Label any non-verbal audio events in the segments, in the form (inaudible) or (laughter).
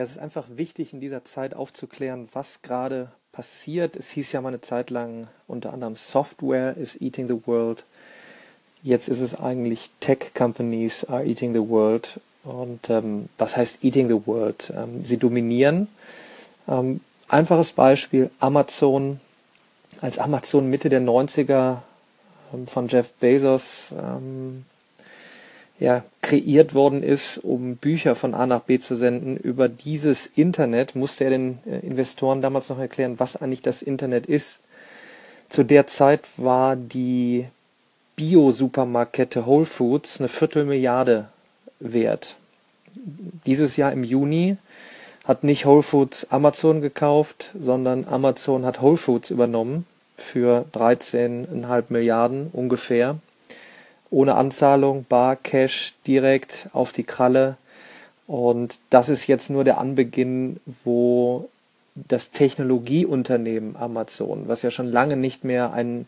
Ja, es ist einfach wichtig, in dieser Zeit aufzuklären, was gerade passiert. Es hieß ja mal eine Zeit lang unter anderem Software is eating the world. Jetzt ist es eigentlich Tech Companies are eating the world. Und ähm, was heißt eating the world? Ähm, sie dominieren. Ähm, einfaches Beispiel, Amazon. Als Amazon Mitte der 90er ähm, von Jeff Bezos ähm, ja, kreiert worden ist, um Bücher von A nach B zu senden. Über dieses Internet musste er den äh, Investoren damals noch erklären, was eigentlich das Internet ist. Zu der Zeit war die Bio-Supermarktkette Whole Foods eine Viertelmilliarde wert. Dieses Jahr im Juni hat nicht Whole Foods Amazon gekauft, sondern Amazon hat Whole Foods übernommen für 13,5 Milliarden ungefähr ohne Anzahlung, bar, Cash, direkt auf die Kralle. Und das ist jetzt nur der Anbeginn, wo das Technologieunternehmen Amazon, was ja schon lange nicht mehr ein,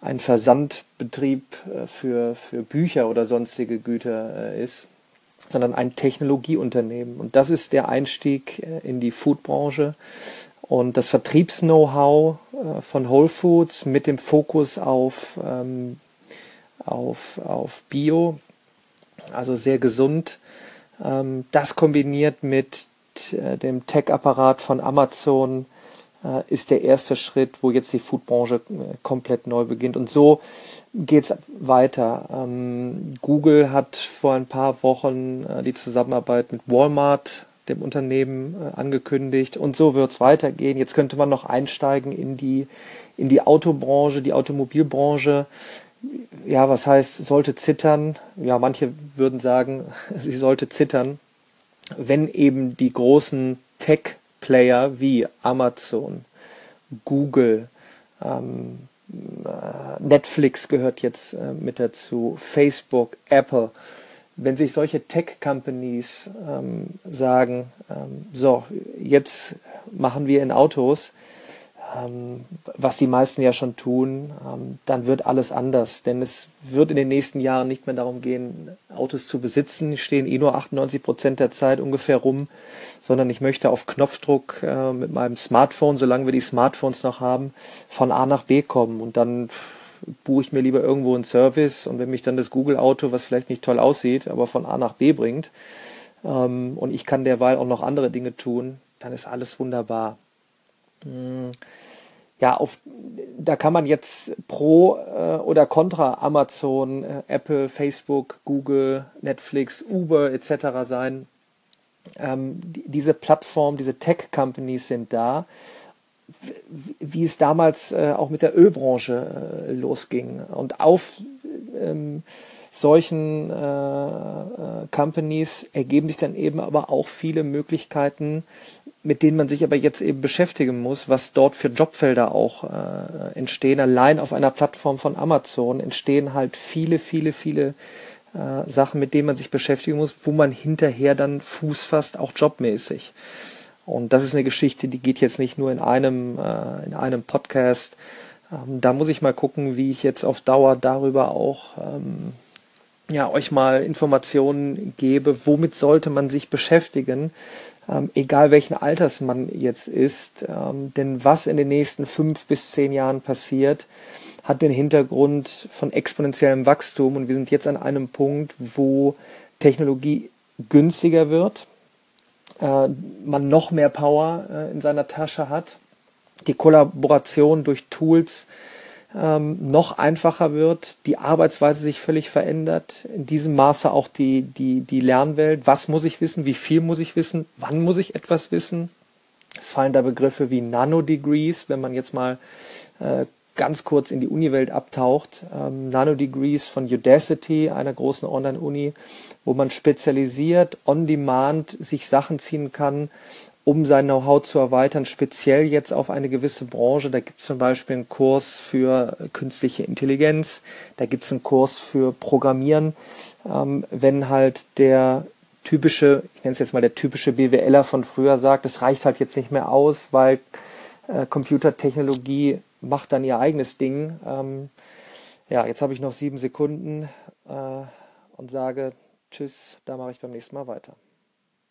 ein Versandbetrieb äh, für, für Bücher oder sonstige Güter äh, ist, sondern ein Technologieunternehmen. Und das ist der Einstieg äh, in die Foodbranche. Und das Vertriebs-Know-how von Whole Foods mit dem Fokus auf ähm, auf, auf Bio, also sehr gesund. Ähm, das kombiniert mit äh, dem Tech-Apparat von Amazon äh, ist der erste Schritt, wo jetzt die Foodbranche äh, komplett neu beginnt. Und so geht es weiter. Ähm, Google hat vor ein paar Wochen die Zusammenarbeit mit Walmart, dem Unternehmen, angekündigt. Und so wird es weitergehen. Jetzt könnte man noch einsteigen in die, in die Autobranche, die Automobilbranche ja, was heißt, sollte zittern? Ja, manche würden sagen, (laughs) sie sollte zittern, wenn eben die großen Tech-Player wie Amazon, Google, ähm, äh, Netflix gehört jetzt äh, mit dazu, Facebook, Apple, wenn sich solche Tech-Companies ähm, sagen, ähm, so, jetzt machen wir in Autos was die meisten ja schon tun, ähm, dann wird alles anders. Denn es wird in den nächsten Jahren nicht mehr darum gehen, Autos zu besitzen. Stehen eh nur 98 Prozent der Zeit ungefähr rum, sondern ich möchte auf Knopfdruck äh, mit meinem Smartphone, solange wir die Smartphones noch haben, von A nach B kommen. Und dann buche ich mir lieber irgendwo einen Service und wenn mich dann das Google-Auto, was vielleicht nicht toll aussieht, aber von A nach B bringt, ähm, und ich kann derweil auch noch andere Dinge tun, dann ist alles wunderbar. Ja, auf, da kann man jetzt pro äh, oder contra Amazon, äh, Apple, Facebook, Google, Netflix, Uber etc. sein. Ähm, die, diese Plattform, diese Tech-Companies sind da, wie es damals äh, auch mit der Ölbranche äh, losging. Und auf ähm, solchen äh, äh, Companies ergeben sich dann eben aber auch viele Möglichkeiten, mit denen man sich aber jetzt eben beschäftigen muss, was dort für Jobfelder auch äh, entstehen. Allein auf einer Plattform von Amazon entstehen halt viele, viele, viele äh, Sachen, mit denen man sich beschäftigen muss, wo man hinterher dann Fuß fasst, auch jobmäßig. Und das ist eine Geschichte, die geht jetzt nicht nur in einem, äh, in einem Podcast. Ähm, da muss ich mal gucken, wie ich jetzt auf Dauer darüber auch ähm, ja, euch mal Informationen gebe, womit sollte man sich beschäftigen, ähm, egal welchen Alters man jetzt ist. Ähm, denn was in den nächsten fünf bis zehn Jahren passiert, hat den Hintergrund von exponentiellem Wachstum und wir sind jetzt an einem Punkt, wo Technologie günstiger wird, äh, man noch mehr Power äh, in seiner Tasche hat, die Kollaboration durch Tools ähm, noch einfacher wird, die Arbeitsweise sich völlig verändert, in diesem Maße auch die, die, die Lernwelt. Was muss ich wissen? Wie viel muss ich wissen? Wann muss ich etwas wissen? Es fallen da Begriffe wie Nanodegrees, wenn man jetzt mal äh, ganz kurz in die Uniwelt abtaucht. Ähm, Nanodegrees von Udacity, einer großen Online-Uni, wo man spezialisiert, on demand sich Sachen ziehen kann, um sein Know-how zu erweitern, speziell jetzt auf eine gewisse Branche. Da gibt es zum Beispiel einen Kurs für künstliche Intelligenz, da gibt es einen Kurs für Programmieren. Ähm, wenn halt der typische, ich nenne es jetzt mal der typische BWLer von früher sagt, es reicht halt jetzt nicht mehr aus, weil äh, Computertechnologie macht dann ihr eigenes Ding. Ähm, ja, jetzt habe ich noch sieben Sekunden äh, und sage Tschüss, da mache ich beim nächsten Mal weiter.